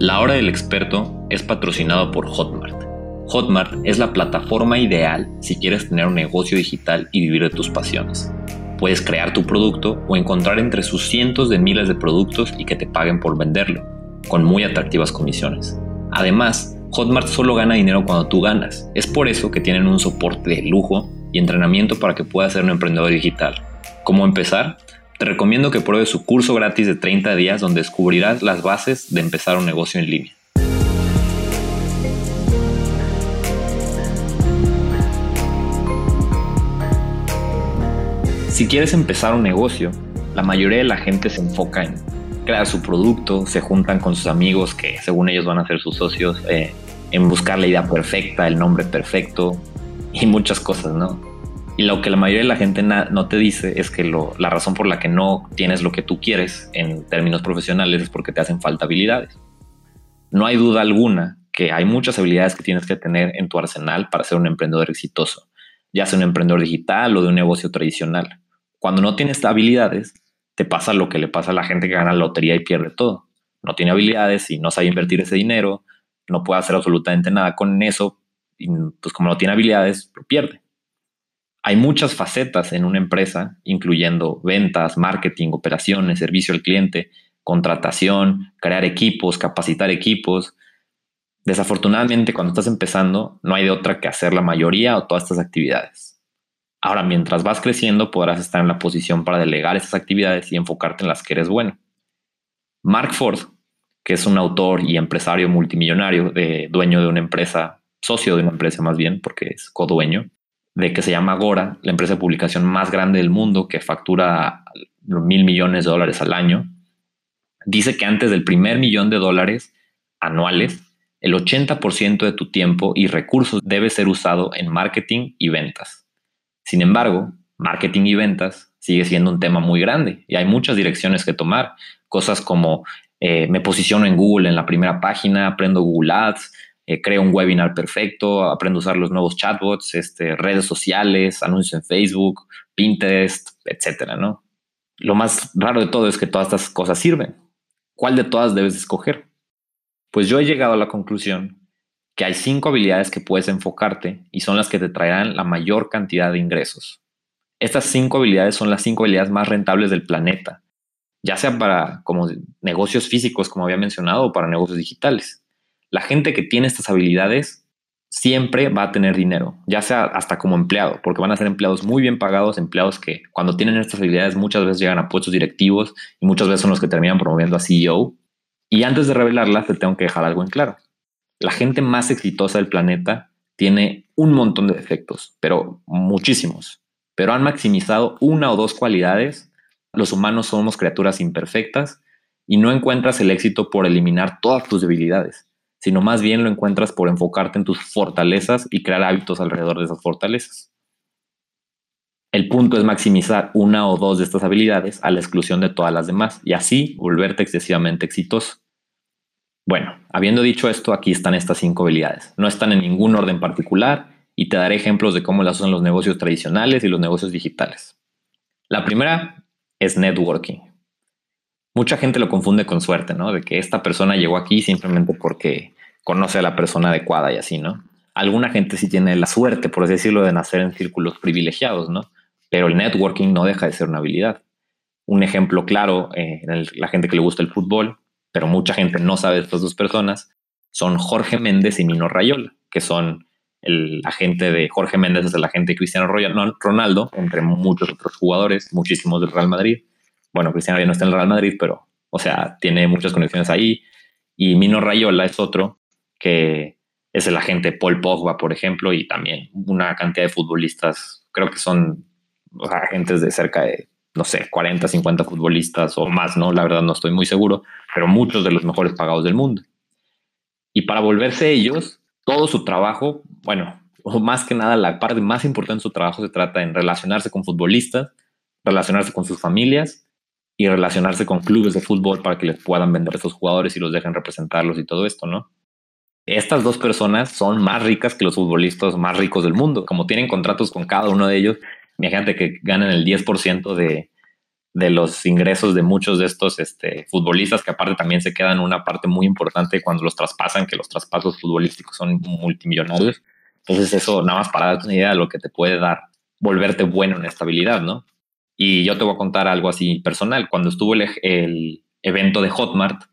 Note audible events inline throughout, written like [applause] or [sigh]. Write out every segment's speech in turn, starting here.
La Hora del Experto es patrocinado por Hotmart. Hotmart es la plataforma ideal si quieres tener un negocio digital y vivir de tus pasiones. Puedes crear tu producto o encontrar entre sus cientos de miles de productos y que te paguen por venderlo, con muy atractivas comisiones. Además, Hotmart solo gana dinero cuando tú ganas. Es por eso que tienen un soporte de lujo y entrenamiento para que puedas ser un emprendedor digital. ¿Cómo empezar? Te recomiendo que pruebes su curso gratis de 30 días donde descubrirás las bases de empezar un negocio en línea. Si quieres empezar un negocio, la mayoría de la gente se enfoca en crear su producto, se juntan con sus amigos que según ellos van a ser sus socios, eh, en buscar la idea perfecta, el nombre perfecto y muchas cosas, ¿no? Y lo que la mayoría de la gente no te dice es que la razón por la que no tienes lo que tú quieres en términos profesionales es porque te hacen falta habilidades. No hay duda alguna que hay muchas habilidades que tienes que tener en tu arsenal para ser un emprendedor exitoso, ya sea un emprendedor digital o de un negocio tradicional. Cuando no tienes habilidades, te pasa lo que le pasa a la gente que gana la lotería y pierde todo. No tiene habilidades y no sabe invertir ese dinero, no puede hacer absolutamente nada con eso, y pues como no tiene habilidades, lo pierde. Hay muchas facetas en una empresa, incluyendo ventas, marketing, operaciones, servicio al cliente, contratación, crear equipos, capacitar equipos. Desafortunadamente, cuando estás empezando, no hay de otra que hacer la mayoría o todas estas actividades. Ahora, mientras vas creciendo, podrás estar en la posición para delegar esas actividades y enfocarte en las que eres bueno. Mark Ford, que es un autor y empresario multimillonario, de, dueño de una empresa, socio de una empresa más bien, porque es codueño, de que se llama Agora, la empresa de publicación más grande del mundo que factura mil millones de dólares al año, dice que antes del primer millón de dólares anuales, el 80% de tu tiempo y recursos debe ser usado en marketing y ventas. Sin embargo, marketing y ventas sigue siendo un tema muy grande y hay muchas direcciones que tomar. Cosas como eh, me posiciono en Google en la primera página, aprendo Google Ads, eh, creo un webinar perfecto, aprendo a usar los nuevos chatbots, este, redes sociales, anuncios en Facebook, Pinterest, etcétera, ¿no? Lo más raro de todo es que todas estas cosas sirven. ¿Cuál de todas debes escoger? Pues yo he llegado a la conclusión que hay cinco habilidades que puedes enfocarte y son las que te traerán la mayor cantidad de ingresos. Estas cinco habilidades son las cinco habilidades más rentables del planeta, ya sea para como negocios físicos, como había mencionado, o para negocios digitales. La gente que tiene estas habilidades siempre va a tener dinero, ya sea hasta como empleado, porque van a ser empleados muy bien pagados, empleados que cuando tienen estas habilidades muchas veces llegan a puestos directivos y muchas veces son los que terminan promoviendo a CEO. Y antes de revelarlas, te tengo que dejar algo en claro la gente más exitosa del planeta tiene un montón de defectos, pero muchísimos. Pero han maximizado una o dos cualidades. Los humanos somos criaturas imperfectas y no encuentras el éxito por eliminar todas tus debilidades, sino más bien lo encuentras por enfocarte en tus fortalezas y crear hábitos alrededor de esas fortalezas. El punto es maximizar una o dos de estas habilidades a la exclusión de todas las demás y así volverte excesivamente exitoso. Bueno, habiendo dicho esto, aquí están estas cinco habilidades. No están en ningún orden particular y te daré ejemplos de cómo las usan los negocios tradicionales y los negocios digitales. La primera es networking. Mucha gente lo confunde con suerte, ¿no? De que esta persona llegó aquí simplemente porque conoce a la persona adecuada y así, ¿no? Alguna gente sí tiene la suerte, por así decirlo, de nacer en círculos privilegiados, ¿no? Pero el networking no deja de ser una habilidad. Un ejemplo claro, eh, la gente que le gusta el fútbol, pero mucha gente no sabe de estas dos personas, son Jorge Méndez y Mino Rayola, que son el agente de Jorge Méndez es el agente de Cristiano Ronaldo, entre muchos otros jugadores, muchísimos del Real Madrid. Bueno, Cristiano ya no está en el Real Madrid, pero, o sea, tiene muchas conexiones ahí. Y Mino Rayola es otro que es el agente Paul Pogba, por ejemplo, y también una cantidad de futbolistas, creo que son agentes de cerca de no sé, 40, 50 futbolistas o más, ¿no? La verdad no estoy muy seguro, pero muchos de los mejores pagados del mundo. Y para volverse ellos, todo su trabajo, bueno, o más que nada la parte más importante de su trabajo se trata en relacionarse con futbolistas, relacionarse con sus familias y relacionarse con clubes de fútbol para que les puedan vender a esos jugadores y los dejen representarlos y todo esto, ¿no? Estas dos personas son más ricas que los futbolistas más ricos del mundo. Como tienen contratos con cada uno de ellos, Imagínate que ganan el 10% de, de los ingresos de muchos de estos este, futbolistas, que aparte también se quedan una parte muy importante cuando los traspasan, que los traspasos futbolísticos son multimillonarios. Entonces eso, nada más para darte una idea de lo que te puede dar volverte bueno en estabilidad, ¿no? Y yo te voy a contar algo así personal. Cuando estuvo el, evento de Hotmart,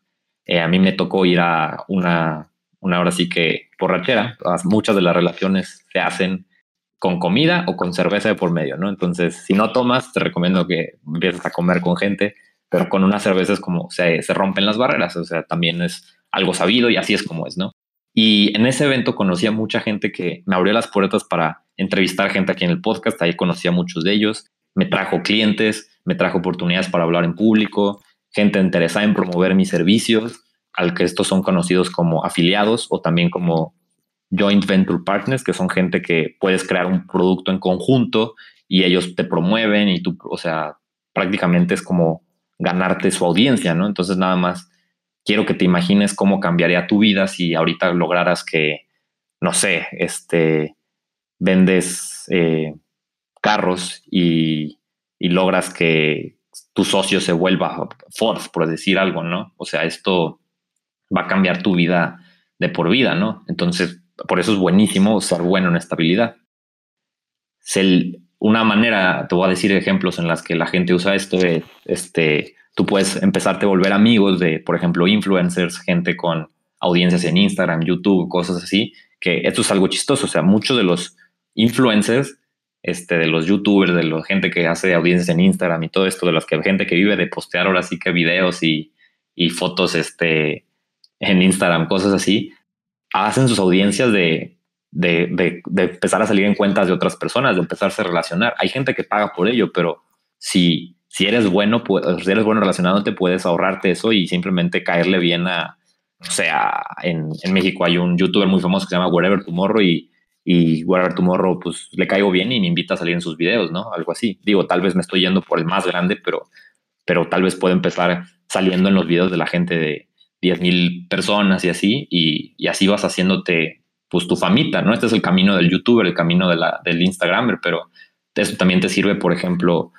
eh, a mí me tocó ir a una, una hora sí que borrachera. Muchas de las relaciones se hacen con comida o con cerveza de por medio, ¿no? Entonces, si no tomas, te recomiendo que empieces a comer con gente, pero con unas cervezas como se, se rompen las barreras, o sea, también es algo sabido y así es como es, ¿no? Y en ese evento conocí a mucha gente que me abrió las puertas para entrevistar gente aquí en el podcast, ahí conocí a muchos de ellos, me trajo clientes, me trajo oportunidades para hablar en público, gente interesada en promover mis servicios, al que estos son conocidos como afiliados o también como joint venture partners, que son gente que puedes crear un producto en conjunto y ellos te promueven y tú, o sea, prácticamente es como ganarte su audiencia, ¿no? Entonces nada más quiero que te imagines cómo cambiaría tu vida si ahorita lograras que, no sé, este, vendes eh, carros y, y logras que tu socio se vuelva Ford, por decir algo, ¿no? O sea, esto va a cambiar tu vida de por vida, ¿no? Entonces, por eso es buenísimo ser bueno en estabilidad. una manera, te voy a decir ejemplos en las que la gente usa esto, es, este, tú puedes empezarte a volver amigos de, por ejemplo, influencers, gente con audiencias en Instagram, YouTube, cosas así, que esto es algo chistoso, o sea, muchos de los influencers, este, de los youtubers, de la gente que hace audiencias en Instagram y todo esto, de las que gente que vive de postear ahora sí que videos y, y fotos este, en Instagram, cosas así, hacen sus audiencias de, de, de, empezar a salir en cuentas de otras personas, de empezarse a relacionar. Hay gente que paga por ello, pero si, si eres bueno, si eres bueno relacionándote, puedes ahorrarte eso y simplemente caerle bien a, o sea, en, en México hay un youtuber muy famoso que se llama Wherever Tomorrow y, y Wherever Tomorrow, pues le caigo bien y me invita a salir en sus videos, ¿no? Algo así. Digo, tal vez me estoy yendo por el más grande, pero, pero tal vez puedo empezar saliendo en los videos de la gente de, 10 mil personas y así, y, así vas haciéndote pues tu famita, ¿no? Este es el camino del youtuber, el camino de la, del instagramer, pero eso también te sirve, por ejemplo,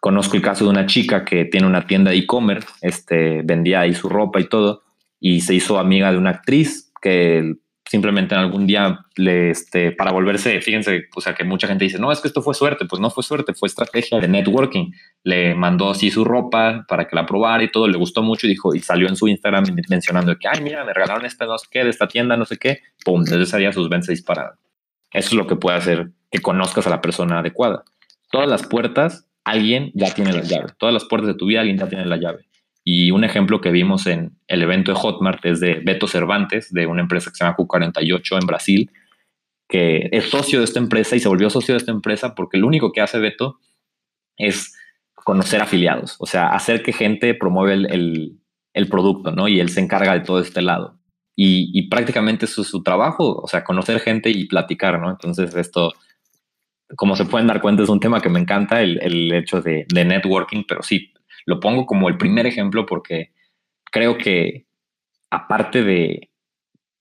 conozco el caso de una chica que tiene una tienda de e-commerce, este, vendía ahí su ropa y todo, y se hizo amiga de una actriz que simplemente en algún día le, este, para volverse, fíjense, o sea, que mucha gente dice, no, es que esto fue suerte, pues no fue suerte, fue estrategia de networking. Le mandó así su ropa para que la probara y todo, le gustó mucho y dijo, y salió en su Instagram mencionando que, ay, mira, me regalaron este no sé qué, de esta tienda, no sé qué, pum, desde ese día sus ventas dispararon. Eso es lo que puede hacer que conozcas a la persona adecuada. Todas las puertas, alguien ya tiene la llave. Todas las puertas de tu vida, alguien ya tiene la llave. Y un ejemplo que vimos en el evento de Hotmart es de Beto Cervantes, de una empresa que se llama Q48 en Brasil, que es socio de esta empresa y se volvió socio de esta empresa porque lo único que hace Beto es conocer afiliados, o sea, hacer que gente promueve el, el, producto, ¿no? Y él se encarga de todo este lado. Y, prácticamente eso es su trabajo, o sea, conocer gente y platicar, ¿no? Entonces esto, como se pueden dar cuenta, es un tema que me encanta, el, el hecho de, de networking, pero sí, lo pongo como el primer ejemplo porque creo que aparte de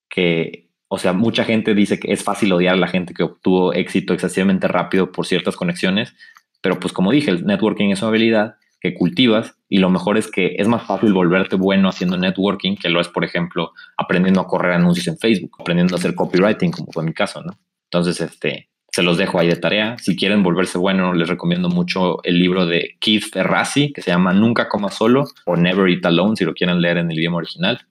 que, o sea, mucha gente dice que es fácil odiar a la gente que obtuvo éxito excesivamente rápido por ciertas conexiones, pero pues como dije, el networking es una habilidad que cultivas y lo mejor es que es más fácil volverte bueno haciendo networking que lo es, por ejemplo, aprendiendo a correr anuncios en Facebook, aprendiendo a hacer copywriting, como fue mi caso, ¿no? Entonces, este, se los dejo ahí de tarea. Si quieren volverse bueno, les recomiendo mucho el libro de Keith Ferrazzi, que se llama Nunca coma solo o Never Eat Alone, si lo quieren leer en el idioma original.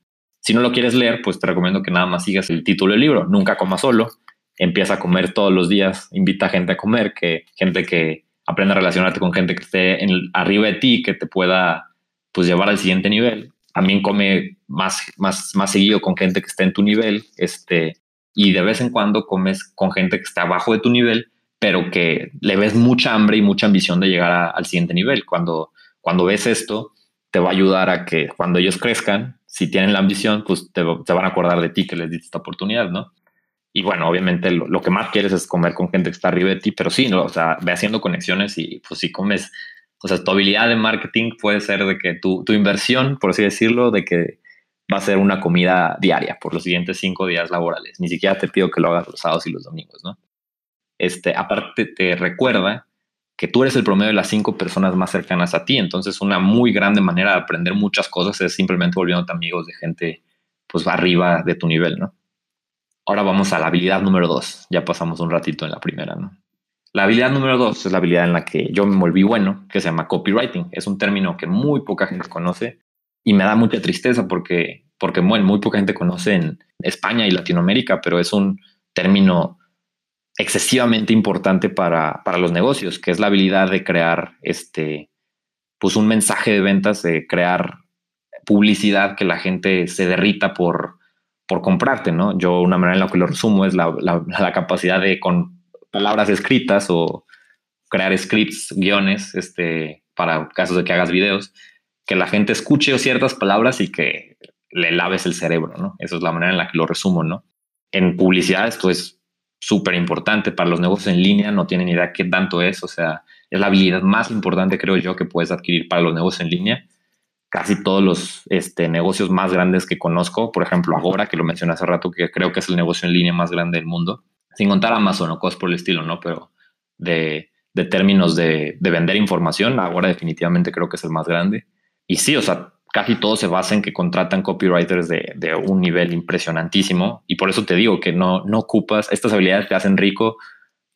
Si no lo quieres leer, pues te recomiendo que nada más sigas el título del libro, Nunca coma solo. Empieza a comer todos los días, invita a gente a comer, que gente que aprenda a relacionarte con gente que esté en, arriba de ti, que te pueda pues llevar al siguiente nivel. También come más, más, más seguido con gente que esté en tu nivel, este, y de vez en cuando comes con gente que está abajo de tu nivel, pero que le ves mucha hambre y mucha ambición de llegar al siguiente nivel. Cuando, cuando ves esto, te va a ayudar a que cuando ellos crezcan, si tienen la ambición, pues te, van a acordar de ti que les diste esta oportunidad, ¿no? Y bueno, obviamente lo, que más quieres es comer con gente que está arriba de ti, pero sí, ¿no? O sea, ve haciendo conexiones y pues si comes, o sea, tu habilidad de marketing puede ser de que tu, tu inversión, por así decirlo, de que va a ser una comida diaria por los siguientes cinco días laborales. Ni siquiera te pido que lo hagas los sábados y los domingos, ¿no? Este, aparte te recuerda que tú eres el promedio de las cinco personas más cercanas a ti. Entonces, una muy grande manera de aprender muchas cosas es simplemente volviéndote amigos de gente pues arriba de tu nivel, ¿no? Ahora vamos a la habilidad número dos. Ya pasamos un ratito en la primera, ¿no? La habilidad número dos es la habilidad en la que yo me volví bueno, que se llama copywriting. Es un término que muy poca gente conoce y me da mucha tristeza porque, porque bueno, muy poca gente conoce en España y Latinoamérica, pero es un término excesivamente importante para, para, los negocios, que es la habilidad de crear este, pues un mensaje de ventas, de crear publicidad que la gente se derrita por, por comprarte, ¿no? Yo una manera en la que lo resumo es la, la, capacidad de con palabras escritas o crear scripts, guiones, este, para casos de que hagas videos, que la gente escuche ciertas palabras y que le laves el cerebro, ¿no? Esa es la manera en la que lo resumo, ¿no? En publicidad esto es súper importante para los negocios en línea, no tienen idea qué tanto es, o sea, es la habilidad más importante, creo yo, que puedes adquirir para los negocios en línea. Casi todos los este, negocios más grandes que conozco, por ejemplo, Agora, que lo mencioné hace rato, que creo que es el negocio en línea más grande del mundo, sin contar Amazon o cosas por el estilo, ¿no? Pero de, de términos de, de vender información, Agora definitivamente creo que es el más grande. Y sí, o sea, casi todos se basa en que contratan copywriters de, un nivel impresionantísimo. Y por eso te digo que no, no ocupas, estas habilidades te hacen rico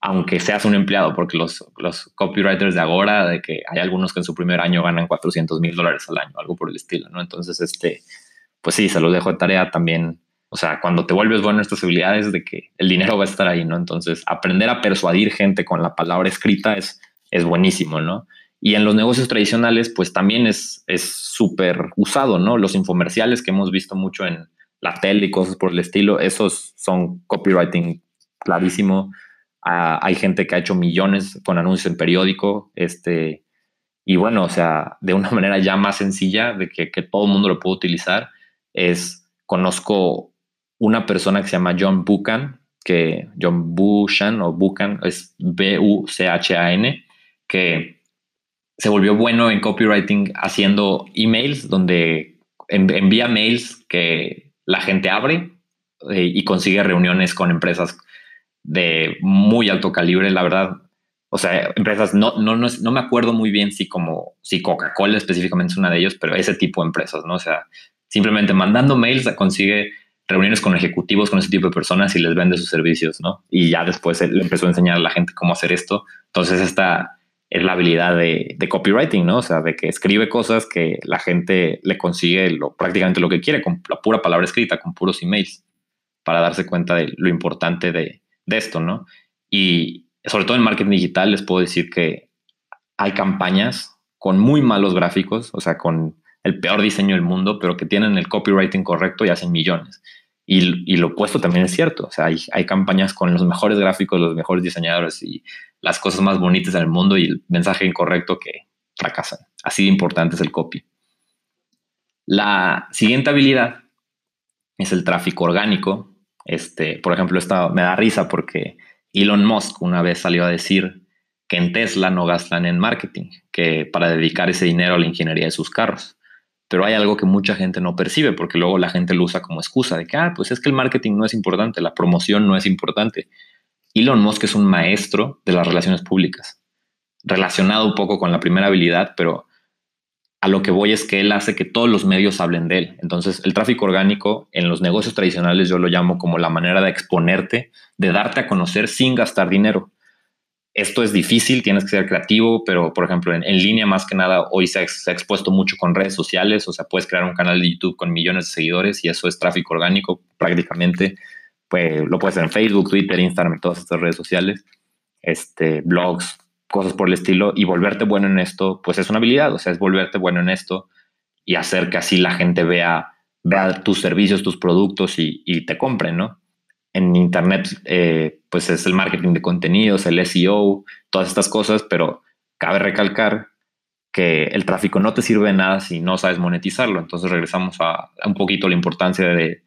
aunque seas un empleado, porque los, los copywriters de ahora, de que hay algunos que en su primer año ganan 400 mil dólares al año, algo por el estilo, ¿no? Entonces, este, pues sí, se los dejo de tarea también. O sea, cuando te vuelves bueno en estas habilidades, de que el dinero va a estar ahí, ¿no? Entonces, aprender a persuadir gente con la palabra escrita es, es buenísimo, ¿no? Y en los negocios tradicionales, pues también es súper usado, ¿no? Los infomerciales que hemos visto mucho en la tele y cosas por el estilo, esos son copywriting clarísimo. Ah, hay gente que ha hecho millones con anuncios en periódico, este, y bueno, o sea, de una [laughs] manera ya más sencilla de que, que todo el mundo lo puede utilizar, es, conozco una persona que se llama John Buchan, que John Buchan o Buchan es B-U-C-H-A-N, que se volvió bueno en copywriting haciendo emails donde envía mails que la gente abre eh, y consigue reuniones con empresas de muy alto calibre, la verdad. O sea, empresas, no, no, no, no me acuerdo muy bien si como, si Coca-Cola específicamente es una de ellos, pero ese tipo de empresas, ¿no? O sea, simplemente mandando mails consigue reuniones con ejecutivos, con ese tipo de personas y les vende sus servicios, ¿no? Y ya después le empezó a enseñar a la gente cómo hacer esto. Entonces, esta, es la habilidad de, copywriting, ¿no? O sea, de que escribe cosas que la gente le consigue lo, prácticamente lo que quiere, con la pura palabra escrita, con puros emails, para darse cuenta de lo importante de, esto, ¿no? Y sobre todo en marketing digital les puedo decir que hay campañas con muy malos gráficos, o sea, con el peor diseño del mundo, pero que tienen el copywriting correcto y hacen millones. Y, lo opuesto también es cierto. O sea, hay, hay, campañas con los mejores gráficos, los mejores diseñadores y las cosas más bonitas del mundo y el mensaje incorrecto que fracasan. Así de importante es el copy. La siguiente habilidad es el tráfico orgánico. Este, por ejemplo, esta me da risa porque Elon Musk una vez salió a decir que en Tesla no gastan en marketing, que para dedicar ese dinero a la ingeniería de sus carros. Pero hay algo que mucha gente no percibe porque luego la gente lo usa como excusa de que, ah, pues es que el marketing no es importante, la promoción no es importante. Elon Musk es un maestro de las relaciones públicas, relacionado un poco con la primera habilidad, pero a lo que voy es que él hace que todos los medios hablen de él. Entonces, el tráfico orgánico en los negocios tradicionales yo lo llamo como la manera de exponerte, de darte a conocer sin gastar dinero. Esto es difícil, tienes que ser creativo, pero por ejemplo, en, línea más que nada, hoy se se ha, expuesto mucho con redes sociales, o sea, puedes crear un canal de YouTube con millones de seguidores y eso es tráfico orgánico prácticamente pues lo puedes hacer en Facebook, Twitter, Instagram, todas estas redes sociales, este, blogs, cosas por el estilo, y volverte bueno en esto, pues es una habilidad, o sea, es volverte bueno en esto y hacer que así la gente vea, vea tus servicios, tus productos y, te compren, ¿no? En Internet, eh, pues es el marketing de contenidos, el SEO, todas estas cosas, pero cabe recalcar que el tráfico no te sirve de nada si no sabes monetizarlo. Entonces regresamos a un poquito la importancia de,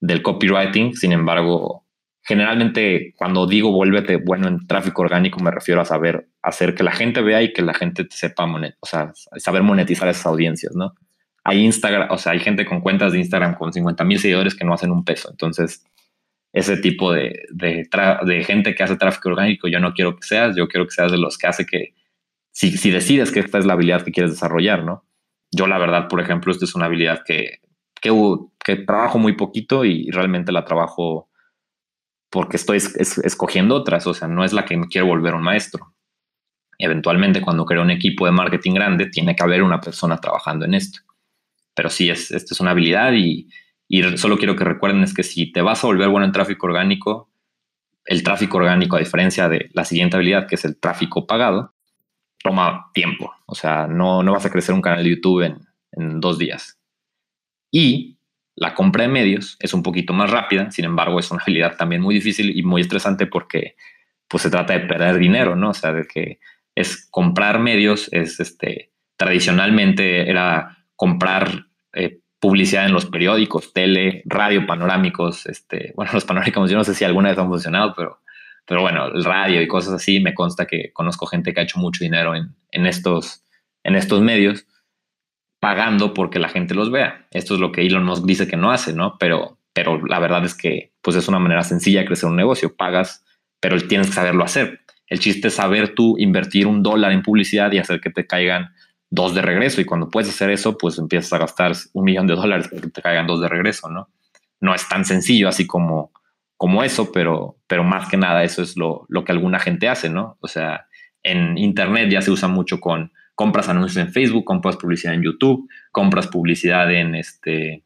del copywriting. Sin embargo, generalmente cuando digo vuélvete bueno en tráfico orgánico, me refiero a saber hacer que la gente vea y que la gente sepa, o sea, saber monetizar esas audiencias, ¿no? Hay Instagram, o sea, hay gente con cuentas de Instagram con 50 mil seguidores que no hacen un peso. Entonces, ese tipo de, gente que hace tráfico orgánico, yo no quiero que seas, yo quiero que seas de los que hace que si, si decides que esta es la habilidad que quieres desarrollar, ¿no? Yo la verdad, por ejemplo, esta es una habilidad que, que, que trabajo muy poquito y realmente la trabajo porque estoy escogiendo otras, o sea, no es la que quiero volver un maestro. Eventualmente, cuando creo un equipo de marketing grande, tiene que haber una persona trabajando en esto. Pero sí, es, esta es una habilidad y, y solo quiero que recuerden es que si te vas a volver bueno en tráfico orgánico, el tráfico orgánico, a diferencia de la siguiente habilidad, que es el tráfico pagado, toma tiempo. O sea, no, no vas a crecer un canal de YouTube en, en dos días. Y la compra de medios es un poquito más rápida, sin embargo es una habilidad también muy difícil y muy estresante porque pues se trata de perder dinero, ¿no? O sea, de que es comprar medios, es este, tradicionalmente era comprar eh, publicidad en los periódicos, tele, radio, panorámicos, este, [laughs] bueno, los panorámicos yo no sé si alguna vez han funcionado, pero, pero bueno, el radio y cosas así, me consta que conozco gente que ha hecho mucho dinero en, en estos, en estos medios pagando porque la gente los vea. Esto es lo que Elon Musk dice que no hace, ¿no? Pero, pero la verdad es que pues es una manera sencilla de crecer un negocio. Pagas, pero tienes que saberlo hacer. El chiste es saber tú invertir un dólar en publicidad y hacer que te caigan dos de regreso. Y cuando puedes hacer eso, pues empiezas a gastar un millón de dólares para que te caigan dos de regreso, ¿no? No es tan sencillo así como, como eso, pero, pero más que nada eso es lo, lo que alguna gente hace, ¿no? O sea, en Internet ya se usa mucho con compras anuncios en Facebook, compras publicidad en YouTube, compras publicidad en este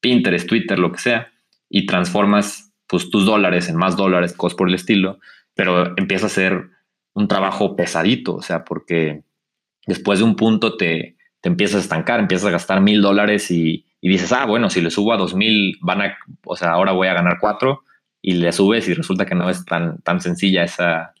Pinterest, Twitter, lo que sea, y transformas pues, tus dólares en más dólares, cosas por el estilo, pero empieza a ser un trabajo pesadito, o sea, porque después de un punto te, te empiezas a estancar, empiezas a gastar mil dólares y, y, dices, ah, bueno, si le subo a dos mil, van a, o sea, ahora voy a ganar cuatro, y le subes y resulta que no es tan, tan sencilla esa,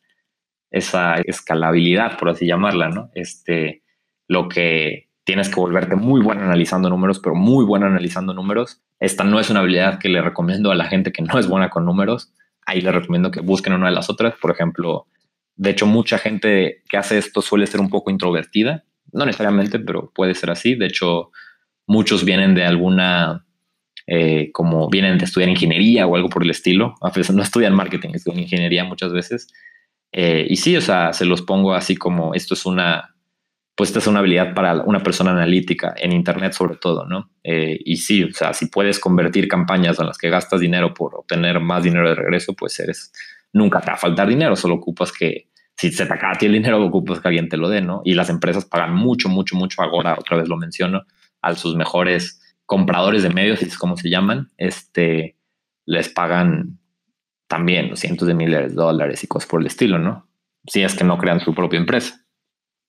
esa escalabilidad, por así llamarla, ¿no? Este, lo que tienes que volverte muy bueno analizando números, pero muy bueno analizando números. Esta no es una habilidad que le recomiendo a la gente que no es buena con números. Ahí le recomiendo que busquen una de las otras. Por ejemplo, de hecho, mucha gente que hace esto suele ser un poco introvertida. No necesariamente, pero puede ser así. De hecho, muchos vienen de alguna, eh, como vienen de estudiar ingeniería o algo por el estilo. A veces no estudian marketing, estudian ingeniería muchas veces eh, y sí, o sea, se los pongo así como esto es una, pues esta es una habilidad para una persona analítica en Internet sobre todo, ¿no? Eh, y sí, o sea, si puedes convertir campañas en las que gastas dinero por obtener más dinero de regreso, pues eres, nunca te va a faltar dinero, solo ocupas que, si se te acaba a ti el dinero, ocupas que alguien te lo dé, ¿no? Y las empresas pagan mucho, mucho, mucho ahora, otra vez lo menciono, a sus mejores compradores de medios, es como se llaman, este, les pagan también cientos de miles de dólares y cosas por el estilo, ¿no? Si es que no crean su propia empresa.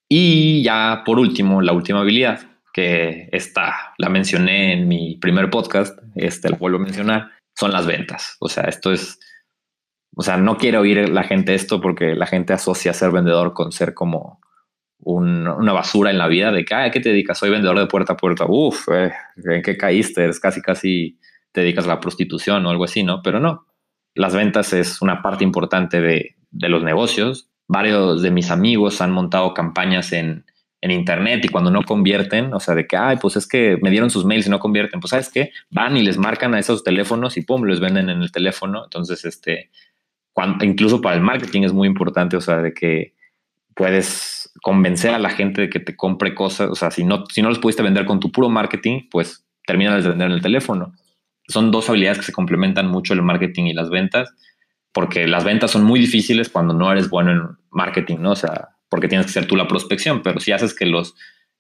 Y ya por último, la última habilidad, que esta la mencioné en mi primer podcast, este la vuelvo a mencionar, son las ventas. O sea, esto es, o sea, no quiero oír la gente esto porque la gente asocia ser vendedor con ser como una basura en la vida de que, ¿a ¿qué te dedicas? Soy vendedor de puerta a puerta. Uf, eh, ¿en qué caíste? Es casi, casi te dedicas a la prostitución o algo así, ¿no? Pero no, las ventas es una parte importante de, los negocios. Varios de mis amigos han montado campañas en, internet y cuando no convierten, o sea, de que, ay, pues es que me dieron sus mails y no convierten, pues sabes qué, van y les marcan a esos teléfonos y pum, les venden en el teléfono. Entonces, este, incluso para el marketing es muy importante, o sea, de que puedes convencer a la gente de que te compre cosas, o sea, si no, si no les pudiste vender con tu puro marketing, pues terminan de vender en el teléfono son dos habilidades que se complementan mucho el marketing y las ventas, porque las ventas son muy difíciles cuando no eres bueno en marketing, ¿no? O sea, porque tienes que ser tú la prospección, pero si haces que los,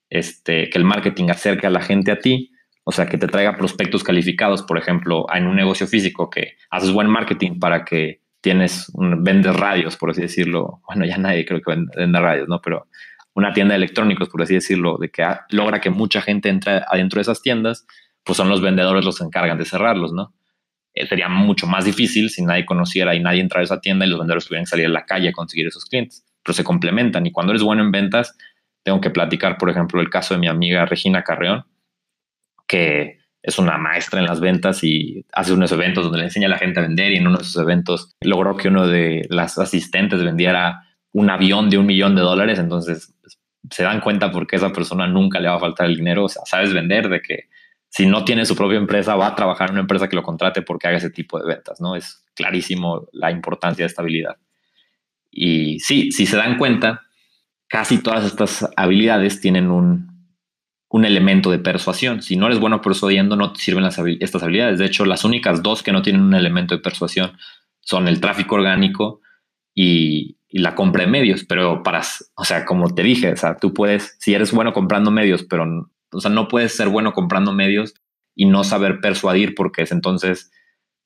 este, que el marketing acerque a la gente a ti, o sea, que te traiga prospectos calificados, por ejemplo, en un negocio físico que haces buen marketing para que tienes, un, vendes radios, por así decirlo. Bueno, ya nadie creo que vende radios, ¿no? Pero una tienda de electrónicos, por así decirlo, de que logra que mucha gente entre adentro de esas tiendas pues son los vendedores los que encargan de cerrarlos, ¿no? Eh, sería mucho más difícil si nadie conociera y nadie entrara a esa tienda y los vendedores tuvieran que salir a la calle a conseguir esos clientes, pero se complementan. Y cuando eres bueno en ventas, tengo que platicar, por ejemplo, el caso de mi amiga Regina Carreón, que es una maestra en las ventas y hace unos eventos donde le enseña a la gente a vender y en uno de esos eventos logró que uno de las asistentes vendiera un avión de un millón de dólares, entonces pues, se dan cuenta porque esa persona nunca le va a faltar el dinero, o sea, sabes vender de que si no tiene su propia empresa, va a trabajar en una empresa que lo contrate porque haga ese tipo de ventas, ¿no? Es clarísimo la importancia de estabilidad. Y sí, si se dan cuenta, casi todas estas habilidades tienen un, un elemento de persuasión. Si no eres bueno persuadiendo, no te sirven las estas habilidades. De hecho, las únicas dos que no tienen un elemento de persuasión son el tráfico orgánico y, la compra de medios. Pero para, o sea, como te dije, o sea, tú puedes, si eres bueno comprando medios, pero, o sea, no puedes ser bueno comprando medios y no saber persuadir porque es entonces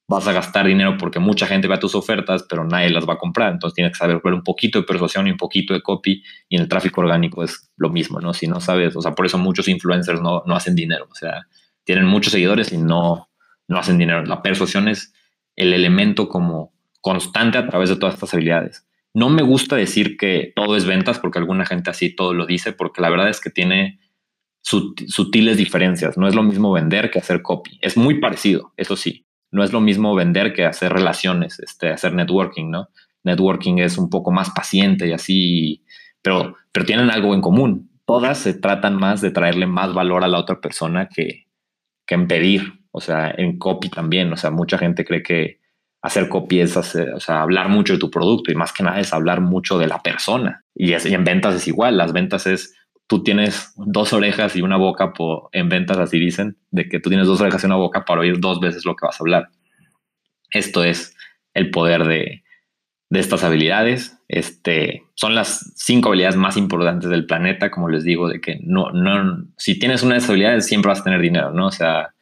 vas a gastar dinero porque mucha gente ve a tus ofertas, pero nadie las va a comprar. Entonces tienes que saber ver un poquito de persuasión y un poquito de copy. Y en el tráfico orgánico es lo mismo, ¿no? Si no sabes, o sea, por eso muchos influencers no, no hacen dinero. O sea, tienen muchos seguidores y no, no hacen dinero. La persuasión es el elemento como constante a través de todas estas habilidades. No me gusta decir que todo es ventas porque alguna gente así todo lo dice, porque la verdad es que tiene sutiles diferencias. No es lo mismo vender que hacer copy. Es muy parecido, eso sí no es lo mismo vender que hacer relaciones, este, hacer networking, ¿no? Networking es un poco más paciente y así, pero, pero tienen algo en común. Todas se tratan más de traerle más valor a la otra persona que, que en pedir. O sea, en copy también. O sea, mucha gente cree que hacer copy es hacer, o sea, hablar mucho de tu producto y más que nada es hablar mucho de la persona. Y en ventas es igual. Las ventas es tú tienes dos orejas y una boca en ventas, así dicen, de que tú tienes dos orejas y una boca para oír dos veces lo que vas a hablar. Esto es el poder de, de estas habilidades. Este, son las cinco habilidades más importantes del planeta, como les digo, de que no, no, si tienes una de esas habilidades siempre vas a tener dinero, ¿no? O sea,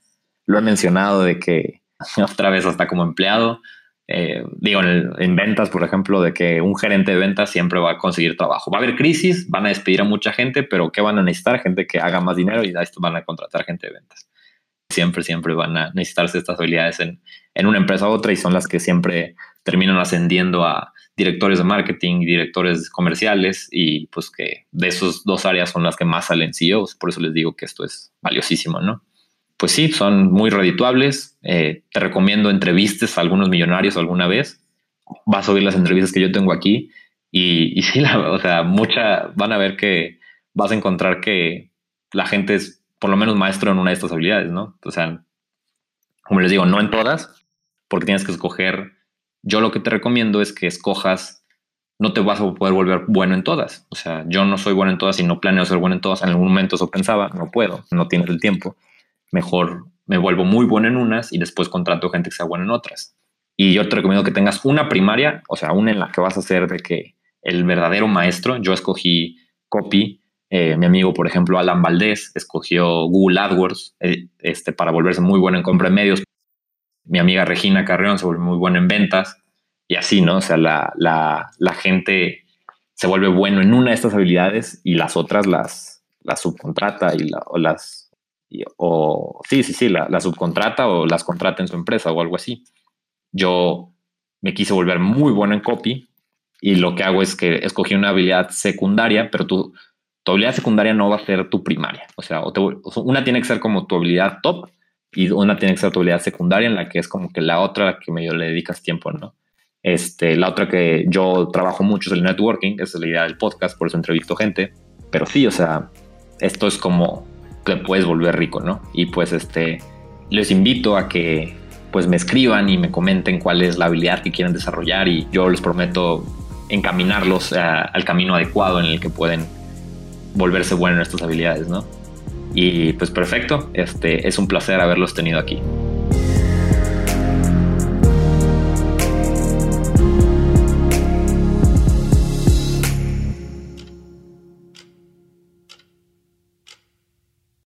lo he mencionado de que [laughs] otra vez hasta como empleado, eh, digo, en, ventas, por ejemplo, de que un gerente de ventas siempre va a conseguir trabajo. Va a haber crisis, van a despedir a mucha gente, pero ¿qué van a necesitar? Gente que haga más dinero y esto van a contratar gente de ventas. Siempre, siempre van a necesitarse estas habilidades en, en una empresa u otra y son las que siempre terminan ascendiendo a directores de marketing directores comerciales y pues que de esos dos áreas son las que más salen CEOs. Por eso les digo que esto es valiosísimo, ¿no? Pues sí, son muy redituables. Eh, te recomiendo entrevistas a algunos millonarios alguna vez. Vas a oír las entrevistas que yo tengo aquí y, y sí, [laughs] o sea, mucha van a ver que vas a encontrar que la gente es por lo menos maestro en una de estas habilidades, ¿no? O sea, como les digo, no en todas, porque tienes que escoger. Yo lo que te recomiendo es que escojas, no te vas a poder volver bueno en todas. O sea, yo no soy bueno en todas y no planeo ser bueno en todas. En algún momento eso pensaba, no puedo, no tienes el tiempo mejor me vuelvo muy bueno en unas y después contrato gente que sea buena en otras. Y yo te recomiendo que tengas una primaria, o sea, una en la que vas a ser de que el verdadero maestro, yo escogí copy, eh, mi amigo, por ejemplo, Alan Valdés, escogió Google AdWords eh, este, para volverse muy bueno en compra de medios. Mi amiga Regina Carrión se vuelve muy buena en ventas y así, ¿no? O sea, la, la, la gente se vuelve bueno en una de estas habilidades y las otras las, las subcontrata y o las o sí, sí, sí, la, subcontrata o las contrata en su empresa o algo así. Yo me quise volver muy bueno en copy y lo que hago es que escogí una habilidad secundaria, pero tu, tu habilidad secundaria no va a ser tu primaria. O sea, una tiene que ser como tu habilidad top y una tiene que ser tu habilidad secundaria en la que es como que la otra que medio le dedicas tiempo, ¿no? Este, la otra que yo trabajo mucho es el networking, es la idea del podcast, por eso entrevisto gente. Pero sí, o sea, esto es como te puedes volver rico, ¿no? Y pues este, les invito a que pues me escriban y me comenten cuál es la habilidad que quieren desarrollar y yo les prometo encaminarlos al camino adecuado en el que pueden volverse buenos en estas habilidades, ¿no? Y pues perfecto, este es un placer haberlos tenido aquí.